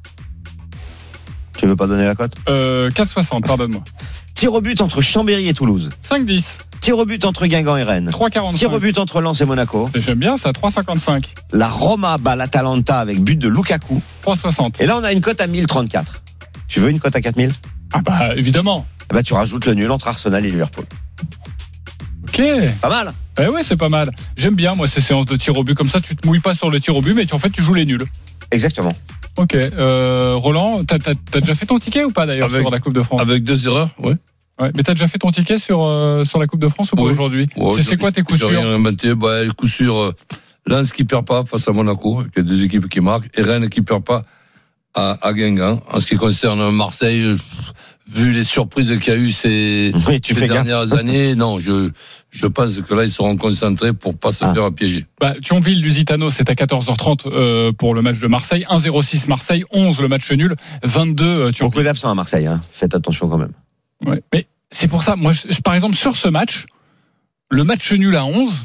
Tu veux pas donner la cote? Euh, 4,60, pardonne-moi. Tir au but entre Chambéry et Toulouse. 5,10. Tir au but entre Guingamp et Rennes. 3,45. Tir au but entre Lens et Monaco. J'aime bien ça, 3,55. La Roma bat l'Atalanta avec but de Lukaku. 3,60. Et là, on a une cote à 1034. Tu veux une cote à 4000 Ah bah, évidemment. Eh ben, tu rajoutes le nul entre Arsenal et Liverpool. Ok. Pas mal Eh ouais, c'est pas mal. J'aime bien, moi, ces séances de tir au but. Comme ça, tu te mouilles pas sur le tir au but, mais tu- en fait, tu joues les nuls. Exactement. Ok. Euh, Roland, t'as déjà fait ton ticket ou pas d'ailleurs sur la Coupe de France? Avec deux erreurs, oui. Ouais, mais t'as déjà fait ton ticket sur, euh, sur la Coupe de France ou pas Oui. aujourd'hui? Ouais, C'est- C'est quoi tes coups sûrs? inventé. Bah, le coup sûr, euh, Lens qui perd pas face à Monaco, qui a deux équipes qui marquent, et Rennes qui perd pas à, à Guingamp. En ce qui concerne Marseille, vu les surprises qu'il y a eu ces, Oui, tu ces fais gaffe. dernières années, non, je, je pense que là, ils seront concentrés pour pas se Ah. faire piéger. bah, Thionville, Lusitano, c'est à 14h30 euh, pour le match de Marseille. 1-0-6 Marseille, 11 le match nul, 22 euh, Beaucoup Thionville. d'absents à Marseille. Hein. Faites attention quand même. Ouais. Mais c'est pour ça, moi, je- par exemple, sur ce match, le match nul à 11,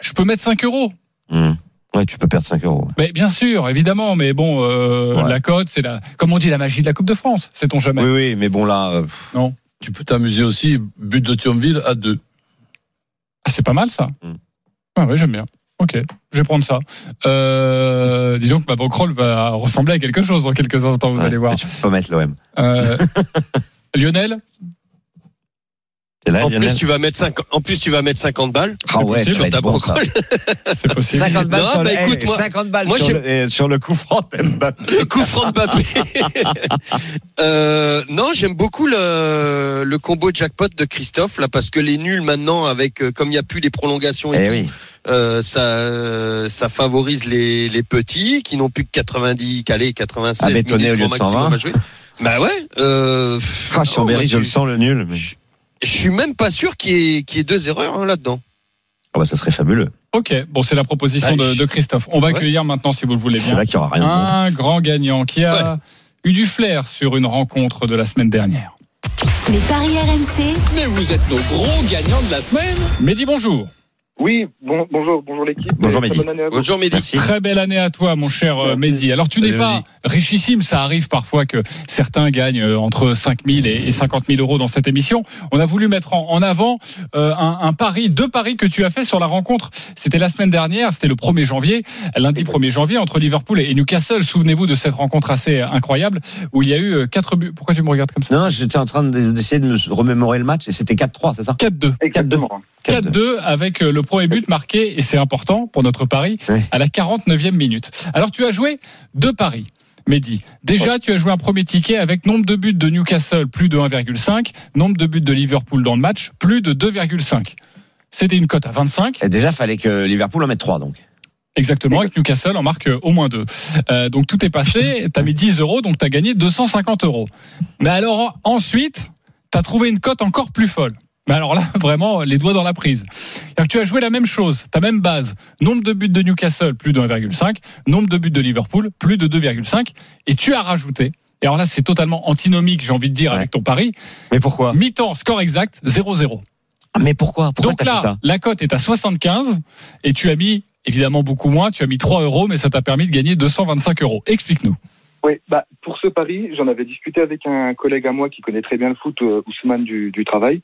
je peux mettre 5 euros. Hmm. Ouais, tu peux perdre 5 euros. Mais bien sûr, évidemment, mais bon, euh, Ouais. la cote, c'est la, comme on dit, la magie de la Coupe de France, sait-on jamais. Oui, oui, mais bon là, euh, Non, Tu peux t'amuser aussi, but de Thionville à deux. ah, c'est pas mal ça. Mm. Ah ouais, j'aime bien. Ok, je vais prendre ça. Euh, disons que ma bankroll va ressembler à quelque chose dans quelques instants, vous ouais, allez voir. tu peux pas mettre l'OM. Euh, Lionel, là, En plus, tu vas mettre 50, en plus, tu vas mettre 50 balles. Ah ouais, va ta être bon, c'est possible. 50 balles, Non, sur, bah, le, écoute, eh, moi- 50 balles moi, sur, je- le, eh, sur le coup franc Mbappé. Le coup franc de Mbappé. euh, non, j'aime beaucoup le, le combo jackpot de Christophe là parce que les nuls maintenant avec euh, comme il n'y a plus les prolongations et Eh tout, oui. euh, ça ça favorise les, les petits qui n'ont plus que 90 calés 96 À bétonner minutes au lieu de grand maximum 120. à jouer. Bah ouais. Euh, Ah, non, Chambéry, moi, je le sens le nul. mais- Je suis même pas sûr qu'il y ait, qu'il y ait deux erreurs hein, là-dedans. Ah bah, ça serait fabuleux. Ok, bon, c'est la proposition de, de Christophe. On va Ouais. accueillir maintenant, si vous le voulez C'est bien, là qu'il y aura rien. de bon. un grand gagnant qui a eu du flair sur une rencontre de la semaine dernière. Les paris RMC. Mais vous êtes nos gros gagnants de la semaine. Mehdi, bonjour. Oui, bon, bonjour, bonjour l'équipe. Bonjour, Mehdi. Bonjour Mehdi. Très belle année à toi, mon cher euh, Merci. Mehdi. Alors, tu n'es pas Mehdi. richissime. Ça arrive parfois que certains gagnent euh, entre 5 000 et 50 000 euros dans cette émission. On a voulu mettre en, en avant euh, un, un pari, deux paris que tu as fait sur la rencontre. C'était la semaine dernière, c'était le 1er janvier, lundi 1er janvier, entre Liverpool et Newcastle. Souvenez-vous de cette rencontre assez incroyable où il y a eu 4 buts. Pourquoi tu me regardes comme ça? Non, j'étais en train de- d'essayer de me remémorer le match et c'était 4-3, c'est ça? 4-2. Exactement. 4-2 avec euh, le premier but marqué, et c'est important pour notre pari, à la 49e minute. Alors tu as joué deux paris. Mehdi, déjà tu as joué un premier ticket avec nombre de buts de Newcastle plus de 1,5, nombre de buts de Liverpool dans le match plus de 2,5. C'était une cote à 25. Et déjà, fallait que Liverpool en mette 3, donc. Exactement, avec Newcastle, on marque au moins deux. Euh, donc tout est passé, t'as mis 10 euros, donc t'as gagné 250 euros. Mais alors ensuite, t'as trouvé une cote encore plus folle. Mais alors là, vraiment, les doigts dans la prise. Que tu as joué la même chose, ta même base. Nombre de buts de Newcastle, plus de 1,5. Nombre de buts de Liverpool, plus de 2,5. Et tu as rajouté, et alors là, c'est totalement antinomique, j'ai envie de dire, avec ton pari. Mais pourquoi? Mi-temps, score exact, 0-0. Mais pourquoi? Pourquoi Donc là, fait ça? la cote est à 75 et tu as mis évidemment beaucoup moins. Tu as mis 3 euros, mais ça t'a permis de gagner 225 euros. Explique-nous. Oui, bah, pour ce pari, j'en avais discuté avec un collègue à moi qui connaît très bien le foot, euh, Ousmane du, du travail.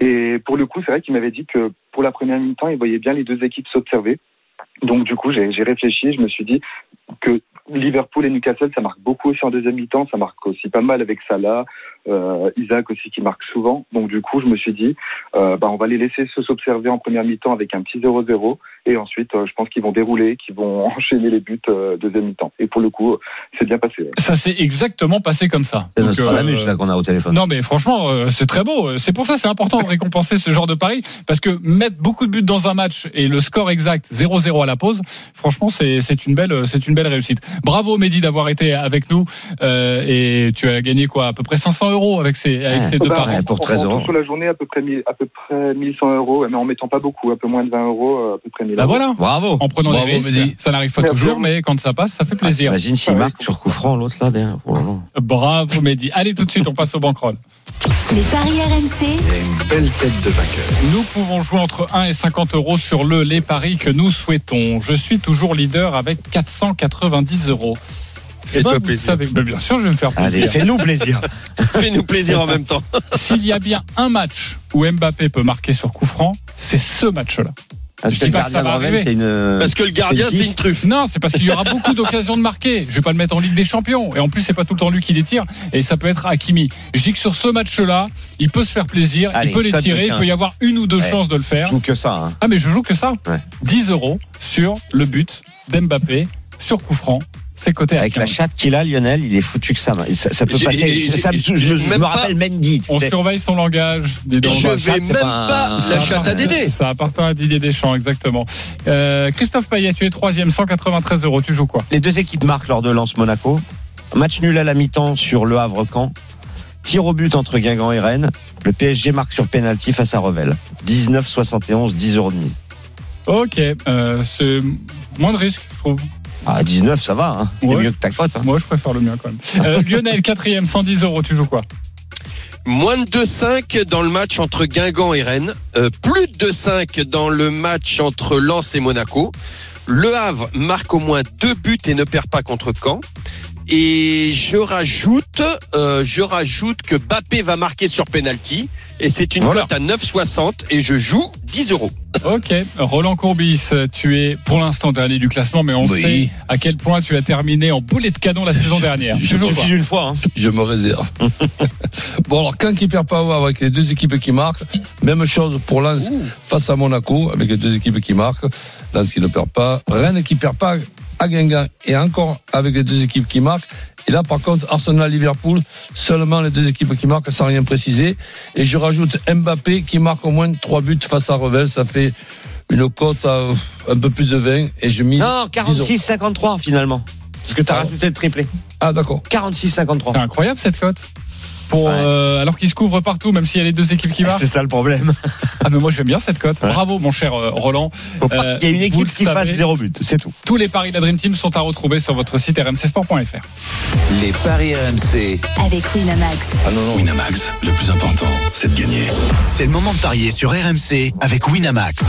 Et pour le coup, c'est vrai qu'il m'avait dit que pour la première mi-temps, il voyait bien les deux équipes s'observer. Donc du coup, j'ai réfléchi, je me suis dit que Liverpool et Newcastle, ça marque beaucoup aussi en deuxième mi-temps, ça marque aussi pas mal avec Salah, euh, Isaac aussi qui marque souvent. Donc du coup, je me suis dit, euh, bah, on va les laisser se s'observer en première mi-temps avec un petit 0-0, et ensuite, euh, je pense qu'ils vont dérouler, qu'ils vont enchaîner les buts euh, deuxième mi-temps. Et pour le coup, c'est bien passé. ouais. Ça s'est exactement passé comme ça. C'est notre euh, Lamuche, là, qu'on a au téléphone. Non, mais franchement, euh, c'est très beau. C'est pour ça, c'est important de récompenser ce genre de pari, parce que mettre beaucoup de buts dans un match et le score exact 0-0 à la pause, franchement, c'est c'est une belle, c'est une belle réussite. Bravo Mehdi d'avoir été avec nous euh, et tu as gagné quoi, à peu près 500 euros avec ces, avec ces deux Bah, paris. en- en tout Sur la journée, à peu près, à peu près 1100 euros, mais en mettant pas beaucoup, un peu moins de 20 euros, à peu près 1000 Bah euros. voilà. Bravo. En prenant Bravo, des risques, ça n'arrive pas Merci. toujours, mais quand ça passe, ça fait plaisir. Imagine s'il marque sur coup franc, l'autre là, derrière. Oh là là. Bravo Mehdi. Allez tout de suite, on passe au bankroll. Les paris RMC, Une belle tête de vainqueur. Nous pouvons jouer entre 1 et 50 euros sur le les paris que nous souhaitons. Je suis toujours leader avec 490 euros. Fais-toi ben, plaisir. savez- ben, bien sûr, je vais me faire Allez, plaisir. fais-nous plaisir. Fais-nous plaisir en même temps. S'il y a bien un match où Mbappé peut marquer sur coup franc, c'est ce match-là. Parce Je que dis pas que ça va arriver. c'est une. Parce que le gardien, c'est une truffe. Non, c'est parce qu'il y aura beaucoup d'occasions de marquer. Je vais pas le mettre en Ligue des Champions. Et en plus, c'est pas tout le temps lui qui les tire. Et ça peut être Hakimi. Je dis que sur ce match-là, il peut se faire plaisir. Allez, il peut les tirer. Il 15. peut y avoir une ou deux Ouais. chances de le faire. Je joue que ça. Hein. Ah, mais je joue que ça. Ouais. 10 euros sur le but d'Mbappé sur coup franc. C'est coté à Avec la 15. chatte qu'il a, Lionel, il est foutu que ça. Ça, ça peut passer. ça je, me- je rappelle Mendy. On surveille son langage. dis donc. Je vais même pas pas un- la Ça chatte à appartient- Dédé. Ça appartient à Didier Deschamps, exactement. Euh, Christophe Payet, tu es troisième, 193 euros. Tu joues quoi? Les deux équipes marquent lors de Lens Monaco. Match nul à la mi-temps sur le Havre-Camp. Tir au but entre Guingamp et Rennes. Le PSG marque sur penalty face à Revel. 19,71, 10 euros de mise. Ok, euh, c'est moins de risque, je trouve. Ah, 19, ça va. Hein. C'est Ouais. mieux que ta cote. Hein. Moi, je préfère le mien quand même. Euh, Lionel, quatrième, 110 euros. Tu joues quoi? Moins de 2-5 dans le match entre Guingamp et Rennes. Euh, plus de 5 dans le match entre Lens et Monaco. Le Havre marque au moins deux buts et ne perd pas contre Caen. Et je rajoute, euh, je rajoute que Bappé va marquer sur penalty. Et c'est une Voilà. cote à 9,60 et je joue 10 euros. Ok, Roland Courbis, tu es pour l'instant dernier du classement, mais on Oui. sait à quel point tu as terminé en boulet de canon la saison dernière. Je suffit d'une fois. Hein. Je me réserve. bon, alors, quand il perd pas avec les deux équipes qui marquent, même chose pour Lens face à Monaco, avec les deux équipes qui marquent. Lens qui ne perd pas. Rennes qui perd pas à Guingamp et encore avec les deux équipes qui marquent. Et là, par contre, Arsenal-Liverpool, seulement les deux équipes qui marquent sans rien préciser. Et je rajoute Mbappé qui marque au moins trois buts face à Revel. Ça fait une cote à un peu plus de 20. Et je mis. Non, 46-53 finalement. Parce que tu as Ah. rajouté le triplé. Ah, d'accord. 46-53. C'est incroyable cette cote. Pour, Ouais. euh, alors qu'il se couvre partout, même s'il y a les deux équipes qui marquent. C'est ça le problème. Ah, mais moi j'aime bien cette cote. Ouais. Bravo, mon cher euh, Roland. Faut pas Euh, qu'il y ait une équipe qui fasse savez. zéro but, c'est tout. Tous les paris de la Dream Team sont à retrouver sur votre site rmcsport.fr. Les paris RMC. avec Winamax. Ah non, non. Winamax, le plus important, c'est de gagner. C'est le moment de parier sur RMC avec Winamax.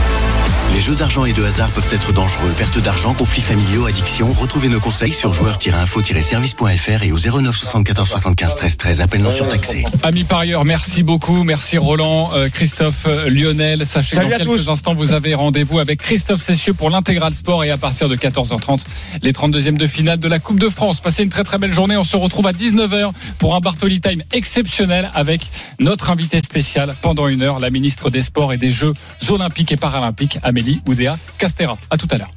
Les jeux d'argent et de hasard peuvent être dangereux. Perte d'argent, conflits familiaux, addiction. Retrouvez nos conseils sur joueurs-info-service.fr et au 09 74 75 13 13. Appel non surtaxé. Amis parieurs, merci beaucoup. Merci Roland, euh, Christophe, euh, Lionel. Sachez Salut dans quelques tous. instants, vous avez rendez-vous avec Christophe Cessieux pour l'intégral sport et à partir de 14h30, les 32e de finale de la Coupe de France. Passez une très très belle journée. On se retrouve à 19h pour un Bartoli Time exceptionnel avec notre invité spécial pendant une heure, la ministre des Sports et des Jeux Olympiques et Paralympiques, Amélie Oudéa Castera. À tout à l'heure.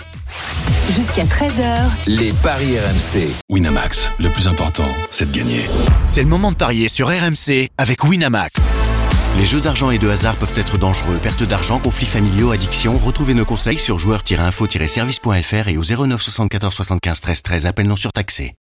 Jusqu'à 13h, Les paris RMC. Winamax, le plus important, c'est de gagner. C'est le moment de parier sur RMC avec Winamax. Les jeux d'argent et de hasard peuvent être dangereux. Perte d'argent, conflits familiaux, addiction. Retrouvez nos conseils sur joueurs-info-service.fr et au 09 74 75 13 13. Appel non surtaxé.